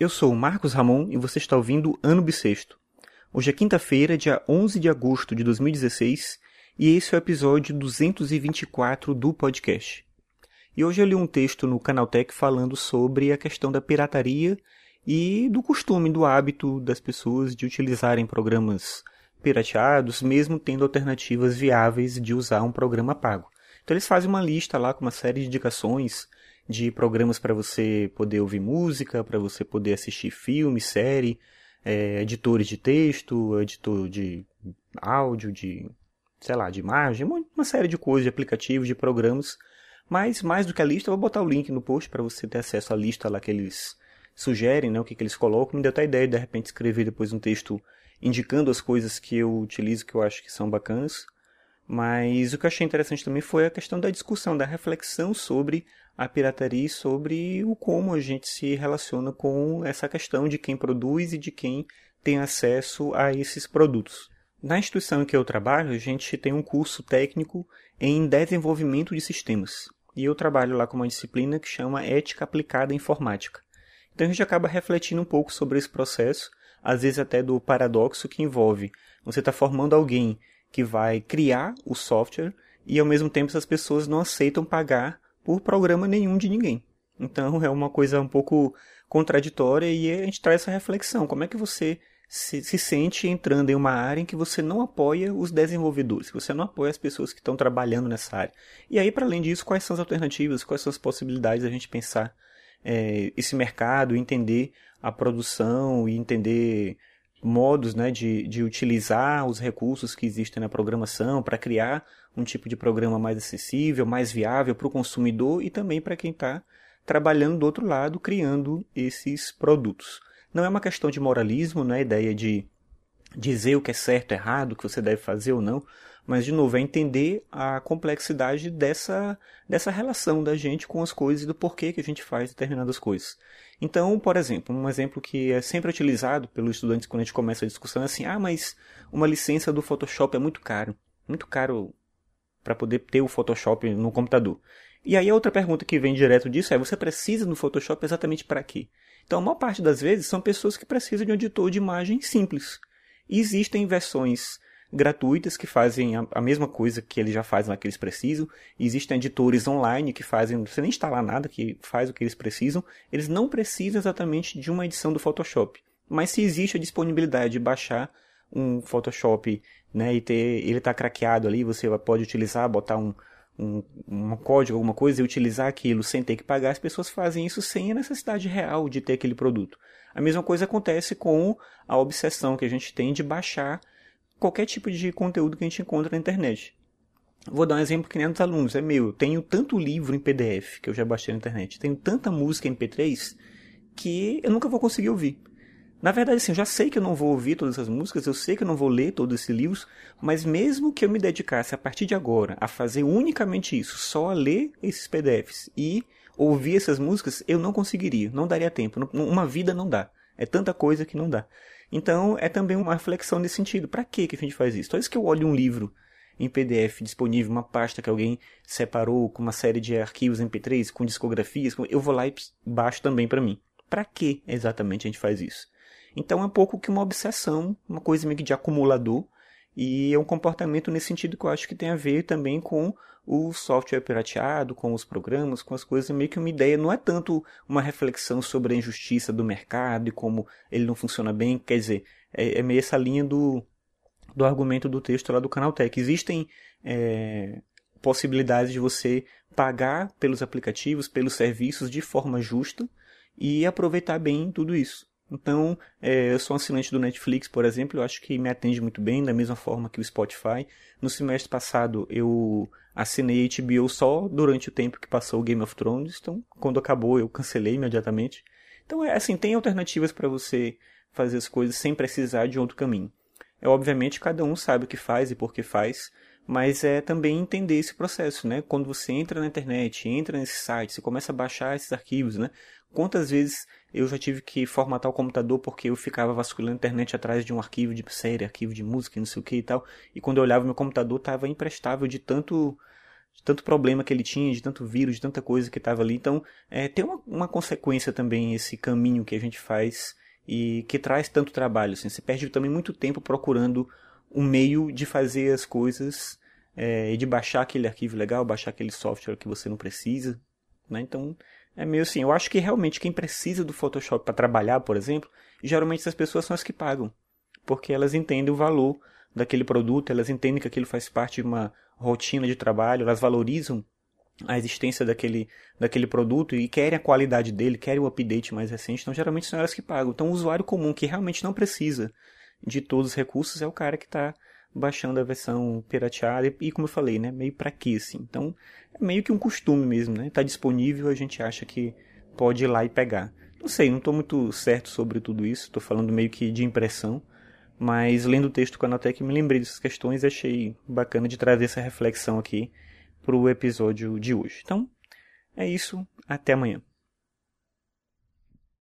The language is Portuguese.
Eu sou o Marcos Ramon e você está ouvindo Ano Bissexto. Hoje é quinta-feira, dia 11 de agosto de 2016, e esse é o episódio 224 do podcast. E hoje eu li um texto no Canaltech falando sobre a questão da pirataria e do costume, do hábito das pessoas de utilizarem programas pirateados, mesmo tendo alternativas viáveis de usar um programa pago. Então eles fazem uma lista lá com uma série de indicações de programas para você poder ouvir música, para você poder assistir filme, série, é, editores de texto, editor de áudio, de sei lá, de imagem, uma série de coisas, de aplicativos, de programas. Mas mais do que a lista, eu vou botar o link no post para você ter acesso à lista lá que eles sugerem, né, o que, que eles colocam. Me deu até a ideia de de repente escrever depois um texto indicando as coisas que eu utilizo que eu acho que são bacanas. Mas o que eu achei interessante também foi a questão da discussão, da reflexão sobre a pirataria e sobre o como a gente se relaciona com essa questão de quem produz e de quem tem acesso a esses produtos. Na instituição em que eu trabalho, a gente tem um curso técnico em desenvolvimento de sistemas. E eu trabalho lá com uma disciplina que chama Ética Aplicada à Informática. Então a gente acaba refletindo um pouco sobre esse processo, às vezes até do paradoxo que envolve você está formando alguém que vai criar o software e ao mesmo tempo essas pessoas não aceitam pagar por programa nenhum de ninguém. Então é uma coisa um pouco contraditória e a gente traz essa reflexão. Como é que você se, se, sente entrando em uma área em que você não apoia os desenvolvedores, que você não apoia as pessoas que estão trabalhando nessa área. E aí, para além disso, quais são as alternativas, quais são as possibilidades da gente pensar é, esse mercado, entender a produção e entender modos né, de, de utilizar os recursos que existem na programação para criar um tipo de programa mais acessível, mais viável para o consumidor e também para quem está trabalhando do outro lado, criando esses produtos. Não é uma questão de moralismo, não é ideia de dizer o que é certo, errado, o que você deve fazer ou não, mas de novo é entender a complexidade dessa, dessa relação da gente com as coisas e do porquê que a gente faz determinadas coisas. Então, por exemplo, um exemplo que é sempre utilizado pelos estudantes quando a gente começa a discussão é assim: ah, mas uma licença do Photoshop é muito caro. Muito caro para poder ter o Photoshop no computador. E aí a outra pergunta que vem direto disso é: você precisa do Photoshop exatamente para quê? Então, a maior parte das vezes são pessoas que precisam de um editor de imagem simples. E existem versões gratuitas que fazem a, a, mesma coisa que eles já fazem lá que eles precisam. Existem editores online que fazem, precisa nem instalar nada, que faz o que eles precisam. Eles não precisam exatamente de uma edição do Photoshop. Mas se existe a disponibilidade de baixar um Photoshop, né, e ter ele está craqueado ali, você pode utilizar, botar um, um, um código, alguma coisa e utilizar aquilo sem ter que pagar, as pessoas fazem isso sem a necessidade real de ter aquele produto. A mesma coisa acontece com a obsessão que a gente tem de baixar qualquer tipo de conteúdo que a gente encontra na internet. Vou dar um exemplo que nem dos alunos, é meu. Eu tenho tanto livro em PDF que eu já baixei na internet, tenho tanta música em MP3 que eu nunca vou conseguir ouvir. Na verdade, assim, eu já sei que eu não vou ouvir todas essas músicas, eu sei que eu não vou ler todos esses livros, mas mesmo que eu me dedicasse a partir de agora a fazer unicamente isso, só a ler esses PDFs e ouvir essas músicas, eu não conseguiria, não daria tempo. Uma vida não dá. É tanta coisa que não dá. Então, é também uma reflexão nesse sentido. Para que a gente faz isso? Toda vez que eu olho um livro em PDF disponível, uma pasta que alguém separou com uma série de arquivos MP3, com discografias, eu vou lá e baixo também para mim. Para que exatamente a gente faz isso? Então é um pouco que uma obsessão, uma coisa meio que de acumulador, e é um comportamento nesse sentido que eu acho que tem a ver também com o software pirateado, com os programas, com as coisas, meio que uma ideia, não é tanto uma reflexão sobre a injustiça do mercado e como ele não funciona bem, quer dizer, é, é meio essa linha do, do argumento do texto lá do Canaltech. Existem é, possibilidades de você pagar pelos aplicativos, pelos serviços de forma justa e aproveitar bem tudo isso. Então, é, eu sou um assinante do Netflix, por exemplo, eu acho que me atende muito bem, da mesma forma que o Spotify. No semestre passado, eu assinei HBO só durante o tempo que passou o Game of Thrones, então, quando acabou, eu cancelei imediatamente. Então, é assim, tem alternativas para você fazer as coisas sem precisar de outro caminho. É obviamente cada um sabe o que faz e por que faz, mas é também entender esse processo, né? Quando você entra na internet, entra nesse site, você começa a baixar esses arquivos, né? Quantas vezes eu já tive que formatar o computador porque eu ficava vasculhando a internet atrás de um arquivo de série, arquivo de música, não sei o que e tal. E quando eu olhava meu computador estava imprestável de tanto de tanto problema que ele tinha, de tanto vírus, de tanta coisa que estava ali. Então, é, tem uma, uma consequência também esse caminho que a gente faz e que traz tanto trabalho. Assim. Você perde também muito tempo procurando um meio de fazer as coisas é, e de baixar aquele arquivo legal, baixar aquele software que você não precisa. Né? Então, é meio assim. Eu acho que realmente quem precisa do Photoshop para trabalhar, por exemplo, geralmente essas pessoas são as que pagam. Porque elas entendem o valor daquele produto, elas entendem que aquilo faz parte de uma rotina de trabalho, elas valorizam a existência daquele, daquele produto e querem a qualidade dele, querem o update mais recente, então geralmente são elas que pagam. Então o usuário comum que realmente não precisa de todos os recursos é o cara que está baixando a versão pirateada e, como eu falei, né, meio para quê assim. Então é meio que um costume mesmo, né? Tá disponível, a gente acha que pode ir lá e pegar. Não sei, não estou muito certo sobre tudo isso, estou falando meio que de impressão, mas lendo o texto com a Anotec me lembrei dessas questões e achei bacana de trazer essa reflexão aqui para o episódio de hoje. Então, é isso, até amanhã.